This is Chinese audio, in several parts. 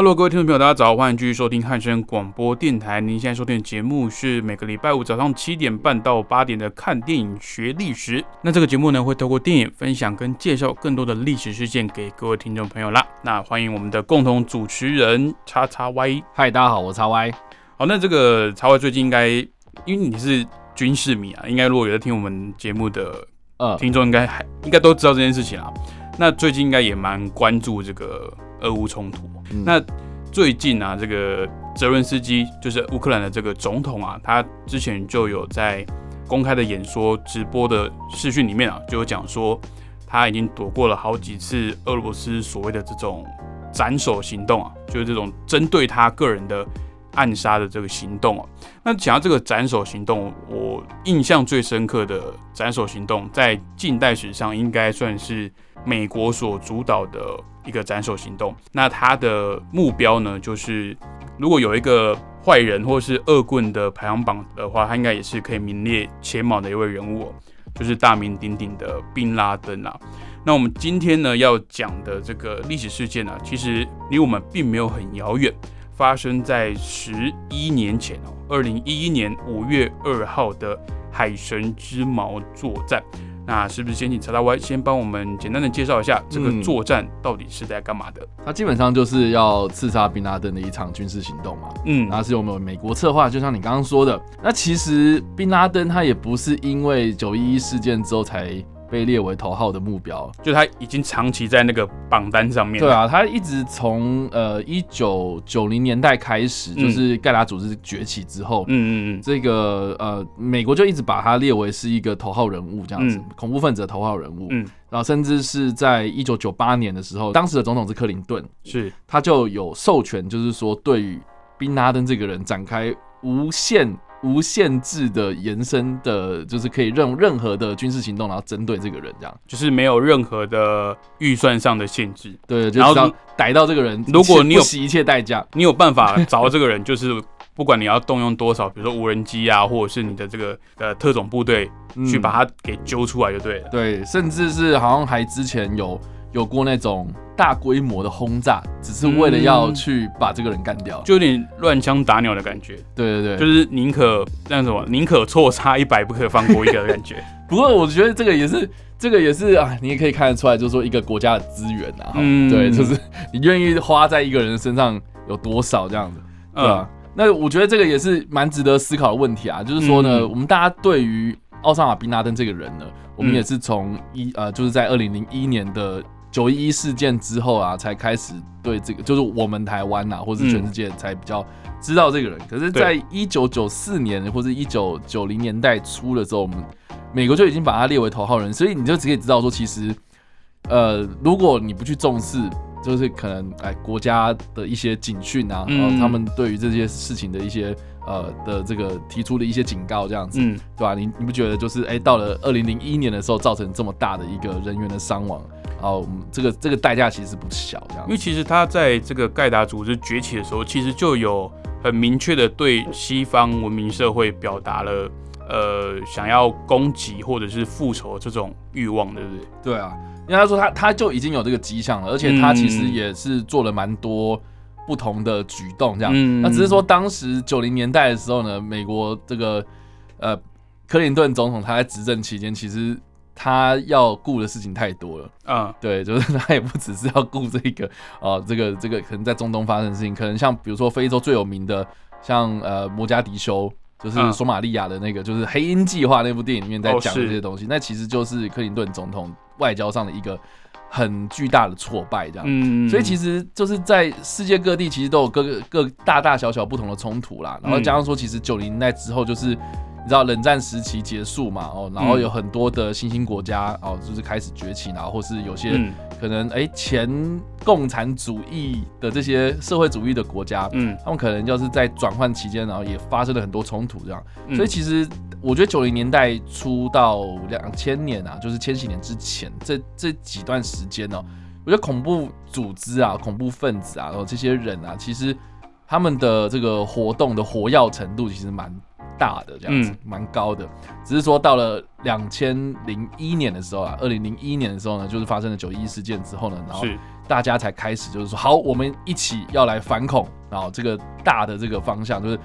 Hello，各位听众朋友，大家早，欢迎继续收听汉声广播电台。您现在收听的节目是每个礼拜五早上七点半到八点的《看电影学历史》。那这个节目呢，会透过电影分享跟介绍更多的历史事件给各位听众朋友啦。那欢迎我们的共同主持人叉叉 Y。嗨，大家好，我叉 Y。好，那这个叉 Y 最近应该，因为你是军事迷啊，应该如果有在听我们节目的呃听众，应该还应该都知道这件事情啊。那最近应该也蛮关注这个。俄乌冲突，那最近啊，这个泽伦斯基就是乌克兰的这个总统啊，他之前就有在公开的演说、直播的视讯里面啊，就有讲说他已经躲过了好几次俄罗斯所谓的这种斩首行动啊，就是这种针对他个人的暗杀的这个行动啊。那讲到这个斩首行动，我印象最深刻的斩首行动，在近代史上应该算是美国所主导的。一个斩首行动，那他的目标呢，就是如果有一个坏人或是恶棍的排行榜的话，他应该也是可以名列前茅的一位人物，就是大名鼎鼎的宾拉登啊。那我们今天呢要讲的这个历史事件呢，其实离我们并没有很遥远，发生在十一年前哦，二零一一年五月二号的海神之矛作战。那是不是先请查大 Y 先帮我们简单的介绍一下这个作战到底是在干嘛的？它基本上就是要刺杀宾拉登的一场军事行动嘛。嗯，那是我们美国策划，就像你刚刚说的。那其实宾拉登他也不是因为九一一事件之后才。被列为头号的目标，就他已经长期在那个榜单上面。对啊，他一直从呃一九九零年代开始，就是盖达组织崛起之后，嗯嗯嗯，这个呃美国就一直把他列为是一个头号人物这样子，恐怖分子的头号人物。嗯，然后甚至是在一九九八年的时候，当时的总统是克林顿，是他就有授权，就是说对于宾拉登这个人展开无限。无限制的延伸的，就是可以任任何的军事行动，然后针对这个人，这样就是没有任何的预算上的限制。对，然后逮到这个人，如果你有一切代价，你有办法找到这个人，就是 不管你要动用多少，比如说无人机啊，或者是你的这个呃特种部队去把他给揪出来就对了。对，甚至是好像还之前有。有过那种大规模的轰炸，只是为了要去把这个人干掉，就有点乱枪打鸟的感觉。对对对，就是宁可那什么，宁可错杀一百，不可放过一个的感觉。不过我觉得这个也是，这个也是啊，你也可以看得出来，就是说一个国家的资源啊，对，就是你愿意花在一个人身上有多少这样子，对吧？那我觉得这个也是蛮值得思考的问题啊，就是说呢，我们大家对于奥萨马·宾拉登这个人呢，我们也是从一呃，就是在二零零一年的。九一一事件之后啊，才开始对这个，就是我们台湾呐，或者全世界才比较知道这个人。可是，在一九九四年或者一九九零年代初的时候，我们美国就已经把他列为头号人，所以你就只可以知道说，其实，呃，如果你不去重视，就是可能哎，国家的一些警讯啊，然后他们对于这些事情的一些呃的这个提出的一些警告，这样子，对吧？你你不觉得就是哎，到了二零零一年的时候，造成这么大的一个人员的伤亡？哦，这个这个代价其实不小，这样。因为其实他在这个盖达组织崛起的时候，其实就有很明确的对西方文明社会表达了，呃，想要攻击或者是复仇这种欲望，对不对？对啊，因为他说他他就已经有这个迹象了，而且他其实也是做了蛮多不同的举动，这样。那只是说当时九零年代的时候呢，美国这个呃克林顿总统他在执政期间，其实。他要顾的事情太多了，嗯，对，就是他也不只是要顾这个，哦，这个这个可能在中东发生的事情，可能像比如说非洲最有名的，像呃摩加迪修，就是索马利亚的那个，就是黑鹰计划那部电影里面在讲这些东西，那其实就是克林顿总统外交上的一个很巨大的挫败，这样，嗯，所以其实就是在世界各地其实都有各个各大大小小不同的冲突啦，然后加上说，其实九零年代之后就是。你知道冷战时期结束嘛，哦，然后有很多的新兴国家哦，就是开始崛起，然后或是有些可能哎前共产主义的这些社会主义的国家，嗯，他们可能就是在转换期间，然后也发生了很多冲突，这样，所以其实我觉得九零年代初到两千年啊，就是千禧年之前这这几段时间呢，我觉得恐怖组织啊、恐怖分子啊，然后这些人啊，其实他们的这个活动的活跃程度其实蛮。大的这样子，蛮高的。只是说到了两千零一年的时候啊，二零零一年的时候呢，就是发生了九一事件之后呢，然后大家才开始就是说，好，我们一起要来反恐，然后这个大的这个方向就是。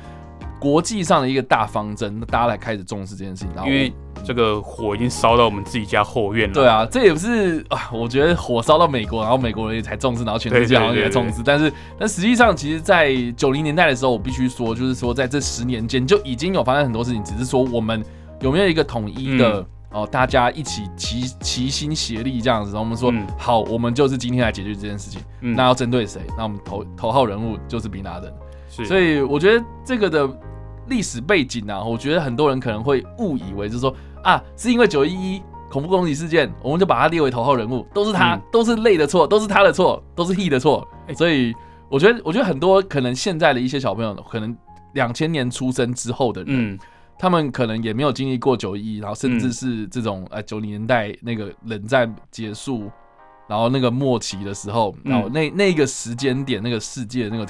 国际上的一个大方针，大家来开始重视这件事情。因为这个火已经烧到我们自己家后院了。对啊，这也不是啊，我觉得火烧到美国，然后美国人也才重视，然后全世界好像也重视。但是，但实际上，其实，在九零年代的时候，我必须说，就是说，在这十年间就已经有发生很多事情，只是说我们有没有一个统一的哦，大家一起齐齐心协力这样子。然后我们说好，我们就是今天来解决这件事情。那要针对谁？那我们头头号人物就是比拿的。所以我觉得这个的历史背景啊，我觉得很多人可能会误以为，就是说啊，是因为九一一恐怖攻击事件，我们就把他列为头号人物，都是他，都是累的错，都是他的错，都是 he 的错。所以我觉得，我觉得很多可能现在的一些小朋友，可能两千年出生之后的人，他们可能也没有经历过九一一，然后甚至是这种呃九零年代那个冷战结束。然后那个末期的时候，然后那那个时间点，那个世界那个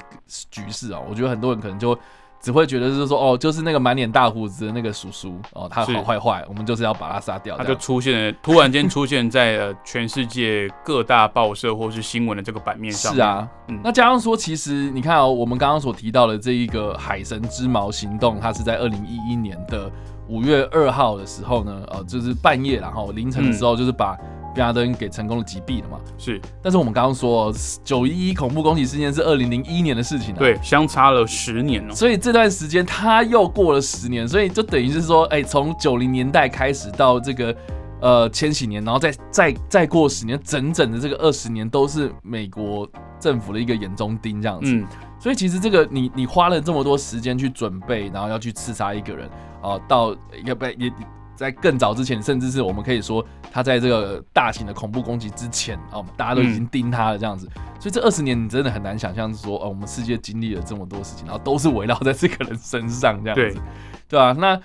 局势啊，我觉得很多人可能就只会觉得是说，哦，就是那个满脸大胡子的那个叔叔，哦，他好坏坏，我们就是要把他杀掉。他就出现，突然间出现在了 全世界各大报社或是新闻的这个版面上。是啊，那加上说，其实你看哦，我们刚刚所提到的这一个海神之矛行动，它是在二零一一年的五月二号的时候呢，呃，就是半夜然后凌晨的时候，就是把。比亚登给成功的击毙了嘛？是，但是我们刚刚说九一一恐怖攻击事件是二零零一年的事情，对，相差了十年哦。所以这段时间他又过了十年，所以就等于是说，哎，从九零年代开始到这个呃千禧年，然后再再再过十年，整整的这个二十年都是美国政府的一个眼中钉这样子。嗯，所以其实这个你你花了这么多时间去准备，然后要去刺杀一个人啊，到要不也。在更早之前，甚至是我们可以说，他在这个大型的恐怖攻击之前啊，大家都已经盯他了这样子。所以这二十年，你真的很难想象说，哦，我们世界经历了这么多事情，然后都是围绕在这个人身上这样子，对吧？那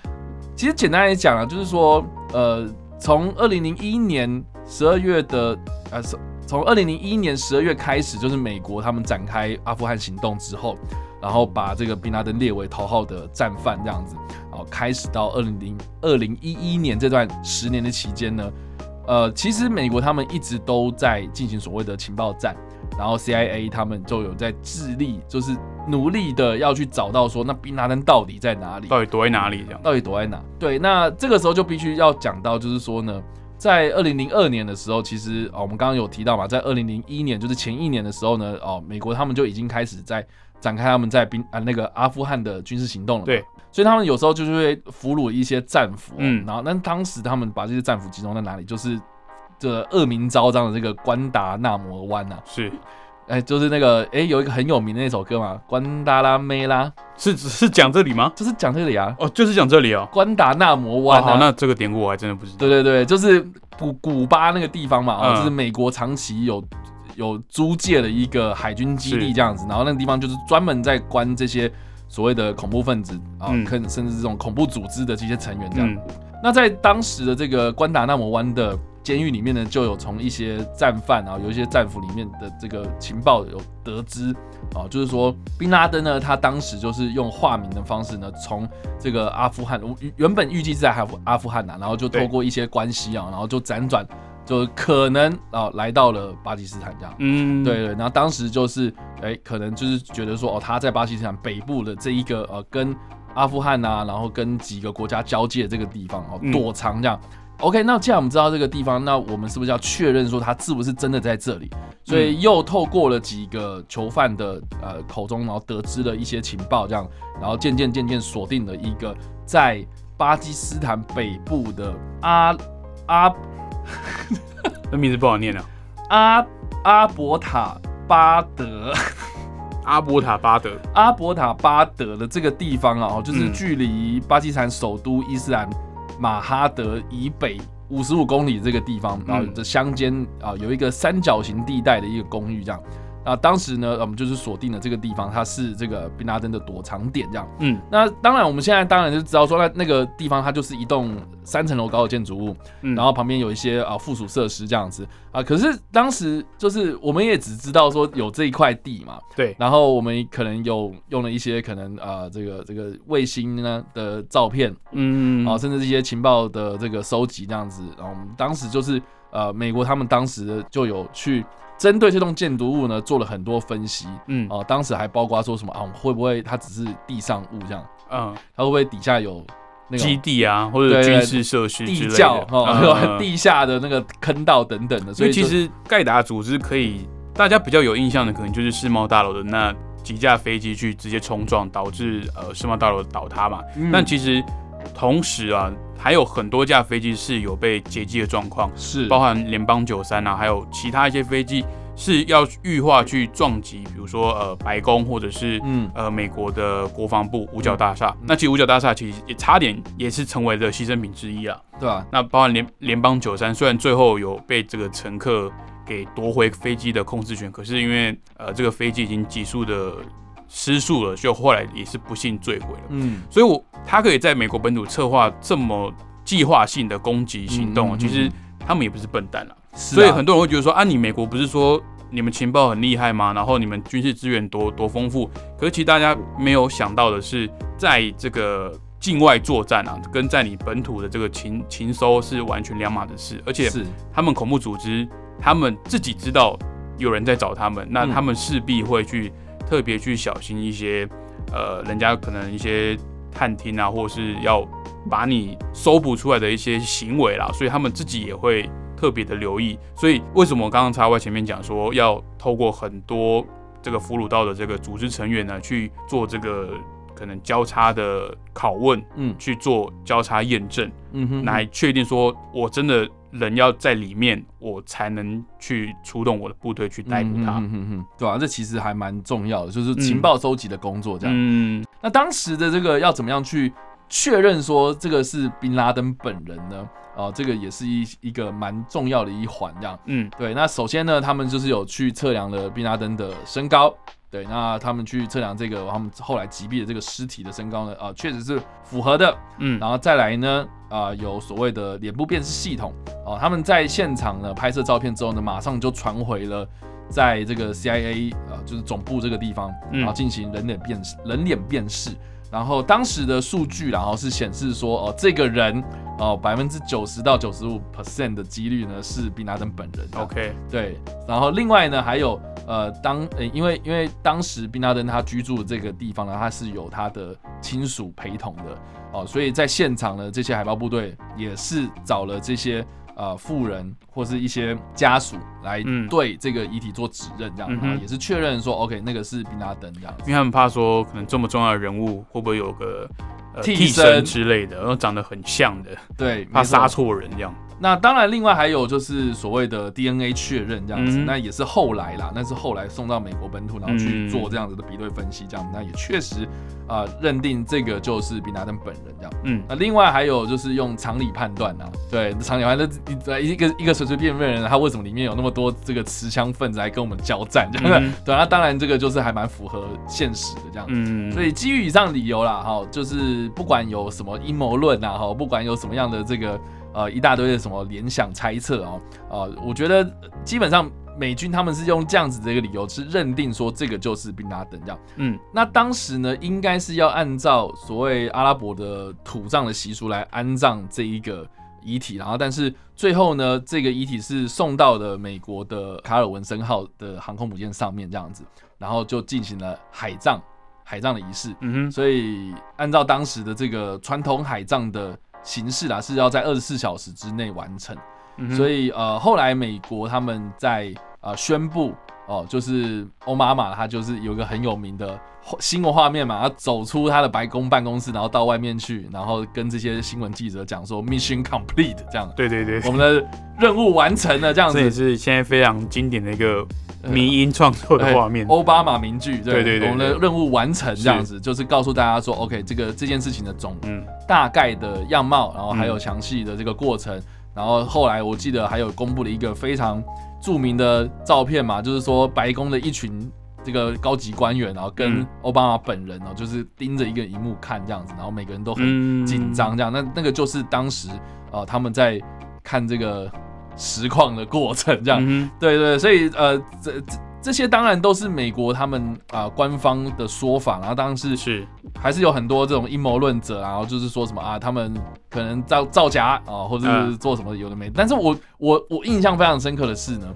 其实简单来讲啊，就是说，呃，从二零零一年十二月的，呃，从二零零一年十二月开始，就是美国他们展开阿富汗行动之后。然后把这个宾拉登列为头号的战犯这样子，然后开始到二零零二零一一年这段十年的期间呢，呃，其实美国他们一直都在进行所谓的情报战，然后 CIA 他们就有在致力，就是努力的要去找到说那宾拉登到底在哪里，到底躲在哪里这样，到底躲在哪？对，那这个时候就必须要讲到，就是说呢，在二零零二年的时候，其实哦，我们刚刚有提到嘛，在二零零一年，就是前一年的时候呢，哦，美国他们就已经开始在。展开他们在兵啊那个阿富汗的军事行动了，对，所以他们有时候就是会俘虏一些战俘，嗯，然后那当时他们把这些战俘集中在哪里？就是这恶名昭彰的这个关达纳摩湾呐，是，哎，就是那个哎有一个很有名的那首歌嘛，关达拉梅拉，是是讲这里吗？就是讲这里啊，哦，就是讲这里哦，关达纳摩湾。好，那这个典故我还真的不知道。对对对，就是古古巴那个地方嘛，啊，就是美国长期有。有租借的一个海军基地这样子，然后那个地方就是专门在关这些所谓的恐怖分子啊，甚甚至这种恐怖组织的这些成员这样。那在当时的这个关达纳摩湾的监狱里面呢，就有从一些战犯啊，有一些战俘里面的这个情报有得知啊，就是说宾拉登呢，他当时就是用化名的方式呢，从这个阿富汗原本预计是在阿富阿富汗呐，然后就透过一些关系啊，然后就辗转。就可能啊来到了巴基斯坦这样，嗯，对对，然后当时就是哎，可能就是觉得说哦，他在巴基斯坦北部的这一个呃，跟阿富汗呐，然后跟几个国家交界这个地方哦，躲藏这样。OK，那既然我们知道这个地方，那我们是不是要确认说他是不是真的在这里？所以又透过了几个囚犯的呃口中，然后得知了一些情报，这样，然后渐渐渐渐锁定了一个在巴基斯坦北部的阿阿。那名字不好念啊，阿阿伯塔巴德，阿伯塔巴德，阿伯塔巴德的这个地方啊，就是距离巴基斯坦首都伊斯兰马哈德以北五十五公里这个地方然后的乡间啊，有一个三角形地带的一个公寓这样。啊，当时呢，我们就是锁定了这个地方，它是这个宾拉登的躲藏点，这样。嗯，那当然，我们现在当然就知道说，那那个地方它就是一栋三层楼高的建筑物，然后旁边有一些啊附属设施这样子啊。可是当时就是我们也只知道说有这一块地嘛，对。然后我们可能有用了一些可能啊这个这个卫星呢的照片，嗯，啊，甚至一些情报的这个收集这样子。然后我们当时就是呃，美国他们当时就有去。针对这栋建筑物呢，做了很多分析。嗯，哦，当时还包括说什么啊，会不会它只是地上物这样？嗯，它会不会底下有那基地啊，或者军事设施、地窖哦，地下的那个坑道等等的？所以其实盖达组织可以，大家比较有印象的，可能就是世贸大楼的那几架飞机去直接冲撞，导致呃世贸大楼倒塌嘛。但其实同时啊。还有很多架飞机是有被劫机的状况，是包含联邦九三啊，还有其他一些飞机是要预化去撞击，比如说呃白宫或者是嗯呃美国的国防部五角大厦。那其实五角大厦其实也差点也是成为了牺牲品之一啊，对吧？那包含联联邦九三，虽然最后有被这个乘客给夺回飞机的控制权，可是因为呃这个飞机已经急速的失速了，就后来也是不幸坠毁了。嗯，所以我。他可以在美国本土策划这么计划性的攻击行动，其实他们也不是笨蛋了。所以很多人会觉得说啊，你美国不是说你们情报很厉害吗？然后你们军事资源多多丰富？可是其实大家没有想到的是，在这个境外作战啊，跟在你本土的这个情情搜是完全两码的事。而且他们恐怖组织，他们自己知道有人在找他们，那他们势必会去特别去小心一些，呃，人家可能一些。探听啊，或者是要把你搜捕出来的一些行为啦，所以他们自己也会特别的留意。所以为什么刚刚插外前面讲说要透过很多这个俘虏到的这个组织成员呢，去做这个可能交叉的拷问，嗯，去做交叉验证，嗯哼，来确定说我真的。人要在里面，我才能去出动我的部队去逮捕他，嗯嗯对啊？这其实还蛮重要的，就是情报收集的工作这样。嗯，那当时的这个要怎么样去确认说这个是宾拉登本人呢？啊，这个也是一一个蛮重要的一环这样。嗯，对。那首先呢，他们就是有去测量了宾拉登的身高。对，那他们去测量这个他们后来击毙的这个尸体的身高呢？啊，确实是符合的。嗯，然后再来呢，啊，有所谓的脸部辨识系统。哦，他们在现场呢拍摄照片之后呢，马上就传回了在这个 CIA 啊，就是总部这个地方，然后进行人脸辨识，人脸辨识。然后当时的数据，然后是显示说，哦，这个人，哦，百分之九十到九十五 percent 的几率呢是宾拉登本人。OK，对。然后另外呢，还有，呃，当呃，因为因为当时宾拉登他居住的这个地方呢，他是有他的亲属陪同的，哦，所以在现场呢，这些海豹部队也是找了这些。呃，富人或是一些家属来对这个遗体做指认，这样啊，也是确认说，OK，那个是宾拉登这样。因为他们怕说，可能这么重要的人物会不会有个替身之类的，然后长得很像的，对，怕杀错人这样。那当然，另外还有就是所谓的 DNA 确认这样子，那也是后来啦，那是后来送到美国本土，然后去做这样子的比对分析，这样那也确实啊认定这个就是宾拉登本人这样。嗯，那另外还有就是用常理判断啊，对，常理判断，一一个一个随随便便的人，他为什么里面有那么多这个持枪分子来跟我们交战？这样对，那当然这个就是还蛮符合现实的这样。嗯，所以基于以上理由啦，哈，就是不管有什么阴谋论啊，哈，不管有什么样的这个。呃，一大堆的什么联想猜测哦，呃，我觉得基本上美军他们是用这样子的一个理由，是认定说这个就是宾拉登这样。嗯，那当时呢，应该是要按照所谓阿拉伯的土葬的习俗来安葬这一个遗体，然后但是最后呢，这个遗体是送到了美国的卡尔文森号的航空母舰上面这样子，然后就进行了海葬海葬的仪式。嗯哼，所以按照当时的这个传统海葬的。形式啦是要在二十四小时之内完成，所以呃后来美国他们在呃宣布哦，就是欧妈妈他就是有一个很有名的新闻画面嘛，他走出他的白宫办公室，然后到外面去，然后跟这些新闻记者讲说 mission complete 这样，对对对，我们的任务完成了这样子，这也是现在非常经典的一个迷音创作的画面，奥巴马名句，对对对，我们的任务完成这样子，就是告诉大家说，OK，这个这件事情的总嗯。大概的样貌，然后还有详细的这个过程，然后后来我记得还有公布了一个非常著名的照片嘛，就是说白宫的一群这个高级官员，然后跟奥巴马本人哦，就是盯着一个荧幕看这样子，然后每个人都很紧张这样，那那个就是当时呃他们在看这个。实况的过程，这样，对对，所以呃，这这这些当然都是美国他们啊官方的说法，然后当然是是还是有很多这种阴谋论者，然后就是说什么啊，他们可能造造假啊，或者是做什么有的没。但是我我我印象非常深刻的是呢，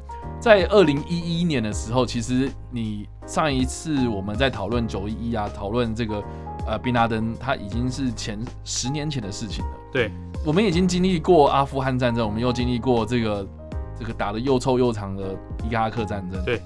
在二零一一年的时候，其实你上一次我们在讨论九一一啊，讨论这个呃宾拉登，他已经是前十年前的事情了。对。我们已经经历过阿富汗战争，我们又经历过这个这个打的又臭又长的伊拉克战争。对，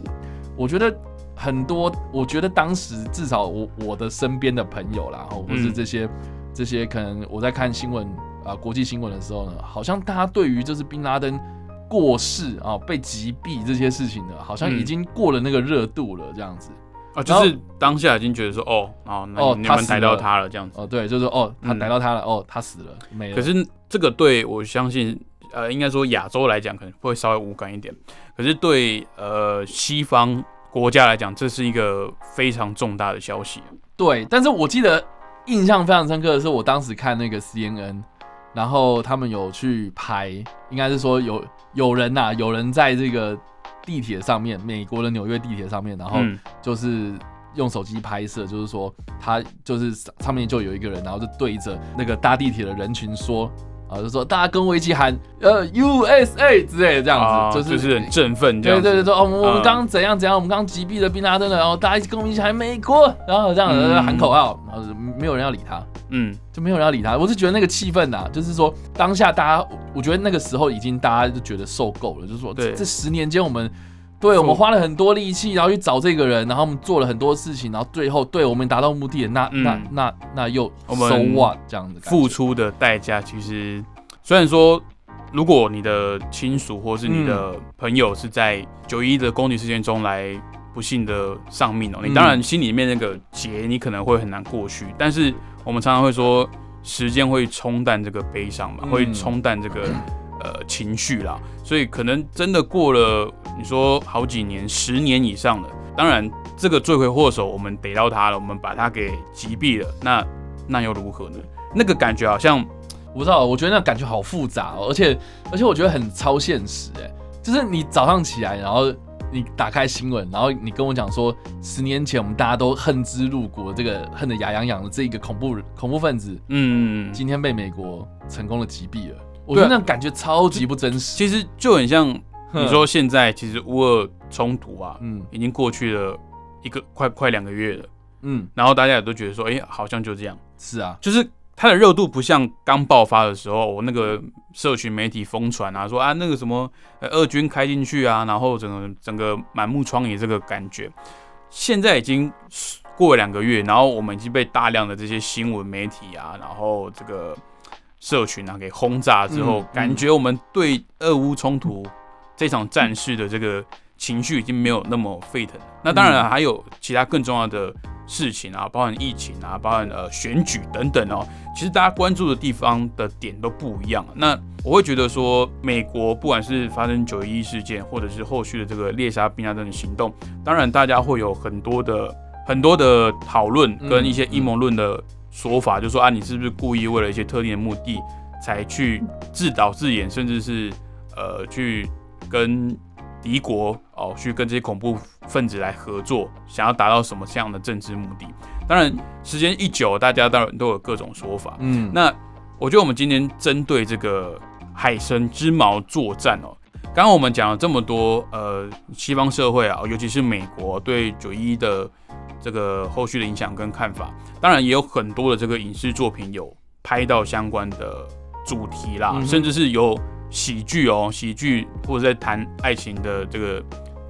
我觉得很多，我觉得当时至少我我的身边的朋友啦，或是这些这些可能我在看新闻啊，国际新闻的时候呢，好像大家对于就是宾拉登过世啊，被击毙这些事情呢，好像已经过了那个热度了，这样子。啊，就是当下已经觉得说，哦，哦，哦，你们逮到他了，这样子。哦，对，就是哦，他逮到他了，哦，他死了，没了。可是这个对我相信，呃，应该说亚洲来讲可能会稍微无感一点，可是对呃西方国家来讲，这是一个非常重大的消息。对，但是我记得印象非常深刻的是，我当时看那个 CNN，然后他们有去拍，应该是说有有人呐，有人在这个。地铁上面，美国的纽约地铁上面，然后就是用手机拍摄，就是说他就是上面就有一个人，然后就对着那个搭地铁的人群说。啊，就说大家跟我一起喊呃 USA 之类的这样子，就是就是很振奋，对对对，说哦我们刚刚怎样怎样，我们刚刚击毙了宾拉登了，然后大家一起跟我们一起喊美国，然后这样子喊口号，然后没有人要理他，嗯，就没有人要理他。我是觉得那个气氛呐，就是说当下大家，我觉得那个时候已经大家就觉得受够了，就是说这这十年间我们。对，我们花了很多力气，然后去找这个人，然后我们做了很多事情，然后最后对我们达到目的，那那那那又 so what 这样的付出的代价，其实虽然说，如果你的亲属或是你的朋友是在九一的攻击事件中来不幸的丧命哦，你当然心里面那个结你可能会很难过去，但是我们常常会说，时间会冲淡这个悲伤嘛，会冲淡这个。呃，情绪啦，所以可能真的过了，你说好几年、十年以上了。当然，这个罪魁祸首我们逮到他了，我们把他给击毙了，那那又如何呢？那个感觉好像，我不知道，我觉得那感觉好复杂哦，而且而且我觉得很超现实，哎，就是你早上起来，然后你打开新闻，然后你跟我讲说，十年前我们大家都恨之入骨，这个恨得牙痒痒的这一个恐怖恐怖分子，嗯，今天被美国成功的击毙了。我觉得那感觉超级不真实，其实就很像你说现在其实乌尔冲突啊，嗯，已经过去了一个快快两个月了，嗯，然后大家也都觉得说，哎，好像就这样，是啊，就是它的热度不像刚爆发的时候，我那个社群媒体疯传啊，说啊那个什么呃俄军开进去啊，然后整个整个满目疮痍这个感觉，现在已经过了两个月，然后我们已经被大量的这些新闻媒体啊，然后这个。社群啊，给轰炸之后，感觉我们对俄乌冲突这场战事的这个情绪已经没有那么沸腾。那当然还有其他更重要的事情啊，包含疫情啊，包含呃选举等等哦。其实大家关注的地方的点都不一样。那我会觉得说，美国不管是发生九一一事件，或者是后续的这个猎杀宾拉登的行动，当然大家会有很多的很多的讨论跟一些阴谋论的。说法就说啊，你是不是故意为了一些特定的目的才去自导自演，甚至是呃去跟敌国哦，去跟这些恐怖分子来合作，想要达到什么这样的政治目的？当然，时间一久，大家当然都有各种说法。嗯，那我觉得我们今天针对这个海神之矛作战哦，刚刚我们讲了这么多，呃，西方社会啊，尤其是美国对九一的。这个后续的影响跟看法，当然也有很多的这个影视作品有拍到相关的主题啦，甚至是有喜剧哦，喜剧或者在谈爱情的这个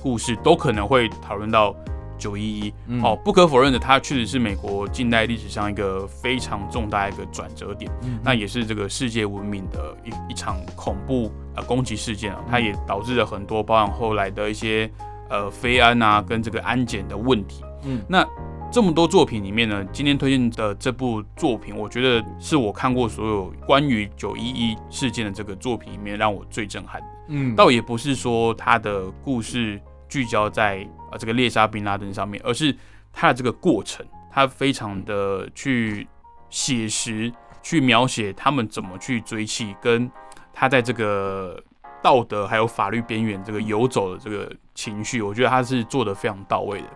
故事，都可能会讨论到九一一。哦，不可否认的，它确实是美国近代历史上一个非常重大一个转折点，那也是这个世界文明的一一场恐怖呃攻击事件啊，它也导致了很多，包含后来的一些。呃非安啊跟这个安检的问题。嗯，那这么多作品里面呢，今天推荐的这部作品，我觉得是我看过所有关于九一一事件的这个作品里面让我最震撼的。嗯，倒也不是说他的故事聚焦在啊这个猎杀宾拉登上面，而是他的这个过程，他非常的去写实，去描写他们怎么去追击，跟他在这个道德还有法律边缘这个游走的这个情绪，我觉得他是做的非常到位的。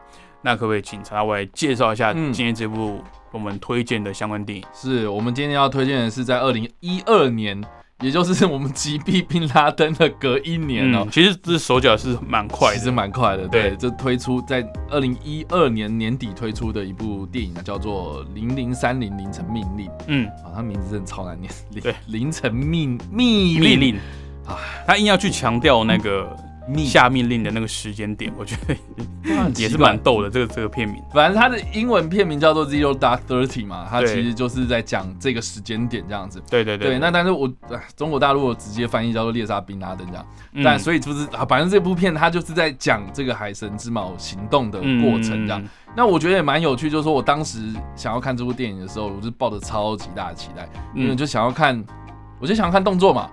那可不可以请查我来介绍一下今天这部我们推荐的相关电影？是我们今天要推荐的是在二零一二年。也就是我们击毙宾拉登的隔一年哦，其实这手脚是蛮快，其实蛮快的。对，这推出在二零一二年年底推出的一部电影呢，叫做《零零三零凌晨命令》。嗯，啊，它名字真的超难念。对，凌晨命命令啊，他硬要去强调那个。下命令的那个时间点，我觉得也是蛮逗的。这个这个片名，反正它的英文片名叫做 Zero Dark Thirty 嘛，它其实就是在讲这个时间点这样子。对对对。那但是我中国大陆直接翻译叫做猎杀宾拉登这样。但所以就是啊，反正这部片它就是在讲这个海神之矛行动的过程这样。那我觉得也蛮有趣，就是说我当时想要看这部电影的时候，我就抱着超级大的期待，因为就想要看，我就想要看动作嘛。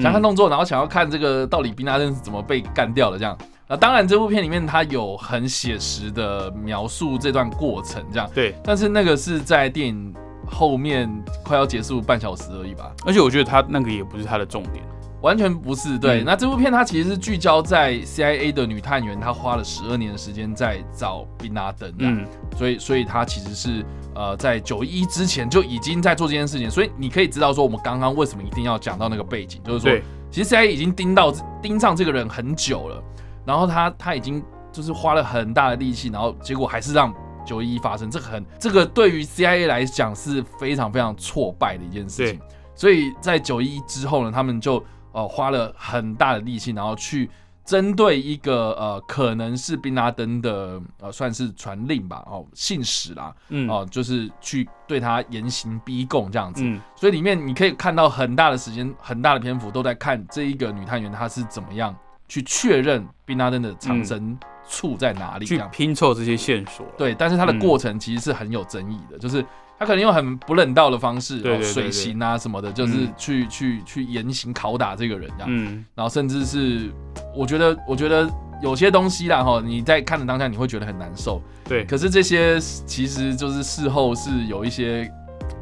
想看动作，然后想要看这个到底宾拉登是怎么被干掉的这样。那当然，这部片里面它有很写实的描述这段过程这样。对。但是那个是在电影后面快要结束半小时而已吧。而且我觉得它那个也不是它的重点。完全不是对，那这部片它其实是聚焦在 CIA 的女探员，她花了十二年的时间在找宾拉登，嗯，所以所以她其实是呃在九一之前就已经在做这件事情，所以你可以知道说我们刚刚为什么一定要讲到那个背景，就是说其实 CIA 已经盯到盯上这个人很久了，然后他他已经就是花了很大的力气，然后结果还是让九一一发生，这个很这个对于 CIA 来讲是非常非常挫败的一件事情，所以在九一一之后呢，他们就。哦，花了很大的力气，然后去针对一个呃，可能是宾拉登的呃，算是传令吧，哦，信使啦，嗯，哦，就是去对他严刑逼供这样子。嗯，所以里面你可以看到很大的时间，很大的篇幅都在看这一个女探员她是怎么样去确认宾拉登的藏身处在哪里，去拼凑这些线索。对，但是它的过程其实是很有争议的，就是。他可能用很不人道的方式，水刑啊什么的，就是去去去严刑拷打这个人这样，嗯，然后甚至是我觉得，我觉得有些东西啦哈，你在看的当下你会觉得很难受，对，可是这些其实就是事后是有一些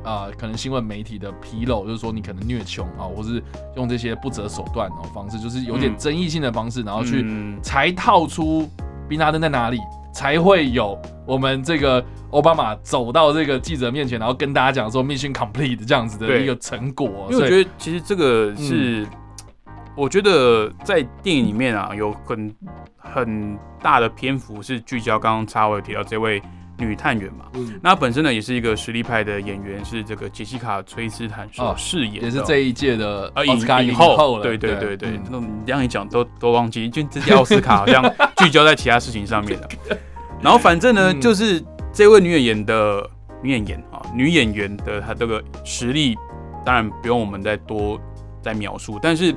啊，可能新闻媒体的披露，就是说你可能虐穷啊，或是用这些不择手段哦方式，就是有点争议性的方式，然后去才套出宾拉登在哪里。才会有我们这个奥巴马走到这个记者面前，然后跟大家讲说 mission complete 这样子的一个成果。因为我觉得其实这个是，我觉得在电影里面啊，有很很大的篇幅是聚焦刚刚插伟提到这位女探员嘛。嗯。那本身呢也是一个实力派的演员，是这个杰西卡·崔斯坦所饰演，也是这一届的奥斯卡影后了。对对对对，那你这样一讲都都忘记，就这届奥斯卡好像聚焦在其他事情上面了。然后反正呢，就是这位女演员的女演员啊，女演员的她这个实力，当然不用我们再多再描述，但是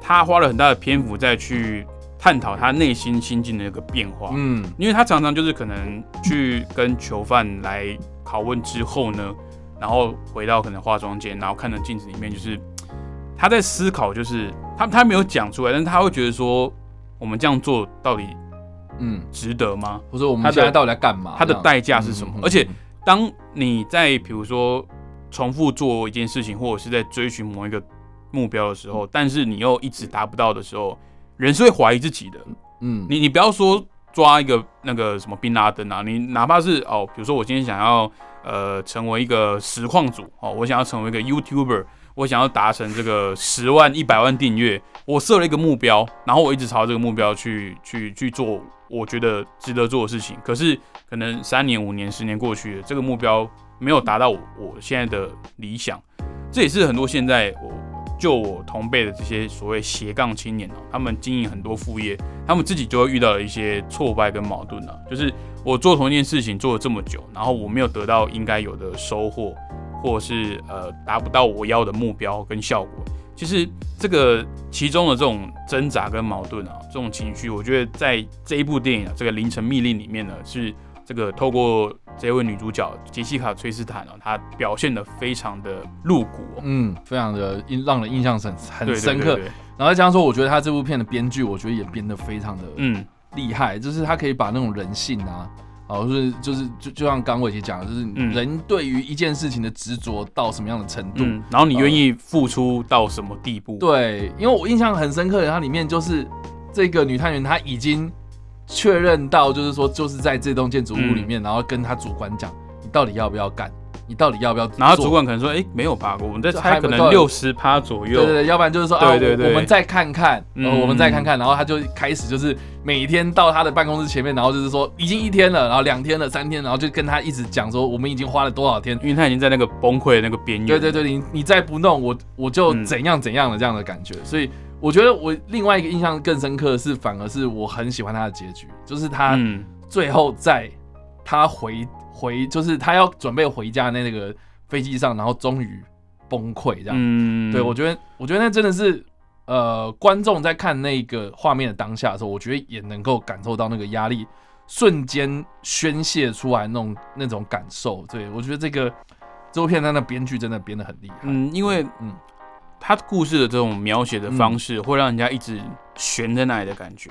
她花了很大的篇幅再去探讨他内心心境的一个变化。嗯，因为他常常就是可能去跟囚犯来拷问之后呢，然后回到可能化妆间，然后看着镜子里面，就是他在思考，就是他他没有讲出来，但是他会觉得说，我们这样做到底。嗯，值得吗？或者我们现在到底在干嘛？他的代价是什么？而且，当你在比如说重复做一件事情，或者是在追寻某一个目标的时候，但是你又一直达不到的时候，人是会怀疑自己的。嗯，你你不要说抓一个那个什么宾拉登啊，你哪怕是哦，比如说我今天想要呃成为一个实况组哦，我想要成为一个 YouTuber。我想要达成这个十万、一百万订阅，我设了一个目标，然后我一直朝这个目标去、去、去做，我觉得值得做的事情。可是可能三年、五年、十年过去了，这个目标没有达到我我现在的理想。这也是很多现在我就我同辈的这些所谓斜杠青年哦，他们经营很多副业，他们自己就会遇到一些挫败跟矛盾啊。就是我做同一件事情做了这么久，然后我没有得到应该有的收获。或是呃达不到我要的目标跟效果，其实这个其中的这种挣扎跟矛盾啊，这种情绪，我觉得在这一部电影啊，这个凌晨密令里面呢，是这个透过这位女主角杰西卡崔斯坦哦，她表现的非常的露骨，嗯，非常的印让人印象很很深刻。然后再加上说，我觉得她这部片的编剧，我觉得也编得非常的嗯厉害，就是她可以把那种人性啊。哦，就是就是就就像刚伟杰讲的，就是人对于一件事情的执着到什么样的程度，然后你愿意付出到什么地步？对，因为我印象很深刻的，它里面就是这个女探员，她已经确认到，就是说就是在这栋建筑物里面，然后跟他主管讲，你到底要不要干？你到底要不要？然后主管可能说：“哎，没有吧，我们在猜，可能六十趴左右。”对对对，要不然就是说：“啊，对对，我们再看看，我们再看看。”然后他就开始就是每天到他的办公室前面，然后就是说已经一天了，然后两天了，三天，然后就跟他一直讲说：“我们已经花了多少天？”因为他已经在那个崩溃的那个边缘。对对对，你你再不弄我，我就怎样怎样的这样的感觉。所以我觉得我另外一个印象更深刻的是，反而是我很喜欢他的结局，就是他最后在他回回，就是他要准备回家那那个。飞机上，然后终于崩溃，这样。嗯，对我觉得，我觉得那真的是，呃，观众在看那个画面的当下的时候，我觉得也能够感受到那个压力瞬间宣泄出来那种那种感受。对我觉得这个这部片它的编剧真的编的很厉害。嗯，因为嗯，他故事的这种描写的方式会让人家一直悬在那里的感觉。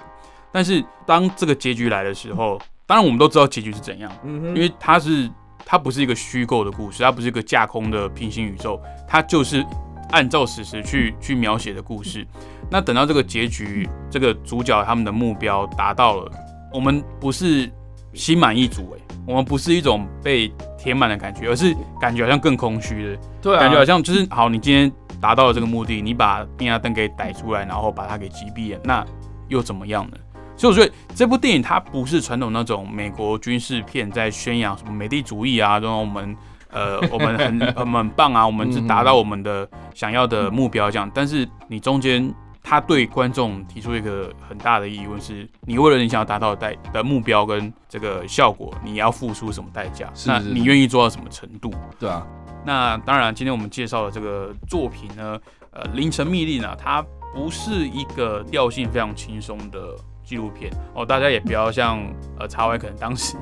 但是当这个结局来的时候，当然我们都知道结局是怎样，嗯因为它是。它不是一个虚构的故事，它不是一个架空的平行宇宙，它就是按照史实去去描写的故事。那等到这个结局，这个主角他们的目标达到了，我们不是心满意足诶，我们不是一种被填满的感觉，而是感觉好像更空虚的，对，感觉好像就是好，你今天达到了这个目的，你把变压灯给逮出来，然后把它给击毙了，那又怎么样呢？所以我觉得这部电影它不是传统那种美国军事片，在宣扬什么美帝主义啊，然后我们呃 我们很很很棒啊，我们是达到我们的想要的目标这样。但是你中间他对观众提出一个很大的疑问是：你为了你想要达到的代的目标跟这个效果，你要付出什么代价？那你愿意做到什么程度？对啊。那当然，今天我们介绍的这个作品呢，呃，凌晨密令呢，它不是一个调性非常轻松的。纪录片哦，大家也不要像呃查歪，可能当时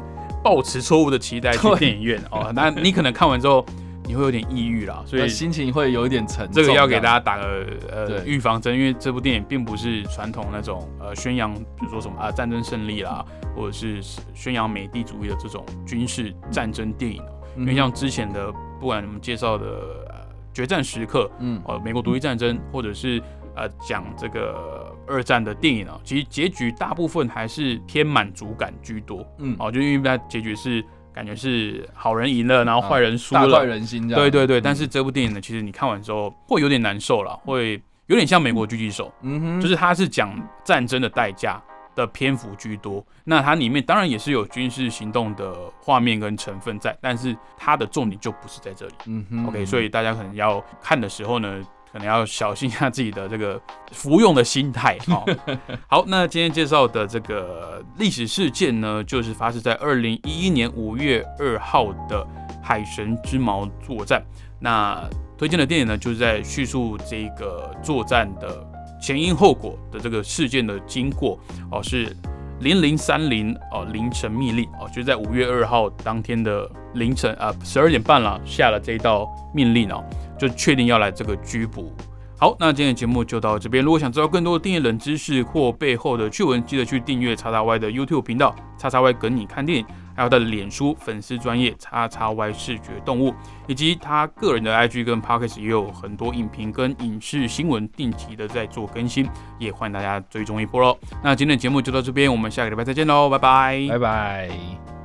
抱持错误的期待去电影院哦，那你可能看完之后你会有点抑郁啦，所以心情会有一点沉重。这个要给大家打个呃预防针，因为这部电影并不是传统那种呃宣扬，比如说什么啊战争胜利啦，或者是宣扬美帝主义的这种军事战争电影。因为像之前的，不管我们介绍的呃决战时刻，嗯，呃美国独立战争，或者是呃讲这个。二战的电影啊，其实结局大部分还是偏满足感居多。嗯，哦，就因为它结局是感觉是好人赢了，然后坏人输了，大快人心这样。对对对，但是这部电影呢，其实你看完之后会有点难受了，会有点像美国狙击手。嗯哼，就是它是讲战争的代价的篇幅居多，那它里面当然也是有军事行动的画面跟成分在，但是它的重点就不是在这里。嗯哼，OK，所以大家可能要看的时候呢。可能要小心一下自己的这个服用的心态 哦。好，那今天介绍的这个历史事件呢，就是发生在二零一一年五月二号的海神之矛作战。那推荐的电影呢，就是在叙述这个作战的前因后果的这个事件的经过哦，是零零三零哦凌晨密令哦，就在五月二号当天的凌晨啊十二点半了，下了这一道命令哦。就确定要来这个拘捕。好，那今天的节目就到这边。如果想知道更多的电影冷知识或背后的趣闻，记得去订阅叉叉 Y 的 YouTube 频道，叉叉 Y 跟你看电影，还有他的脸书粉丝专业叉叉 Y 视觉动物，以及他个人的 IG 跟 Pocket 也有很多影评跟影视新闻定期的在做更新，也欢迎大家追踪一波喽。那今天的节目就到这边，我们下个礼拜再见喽，拜拜，拜拜。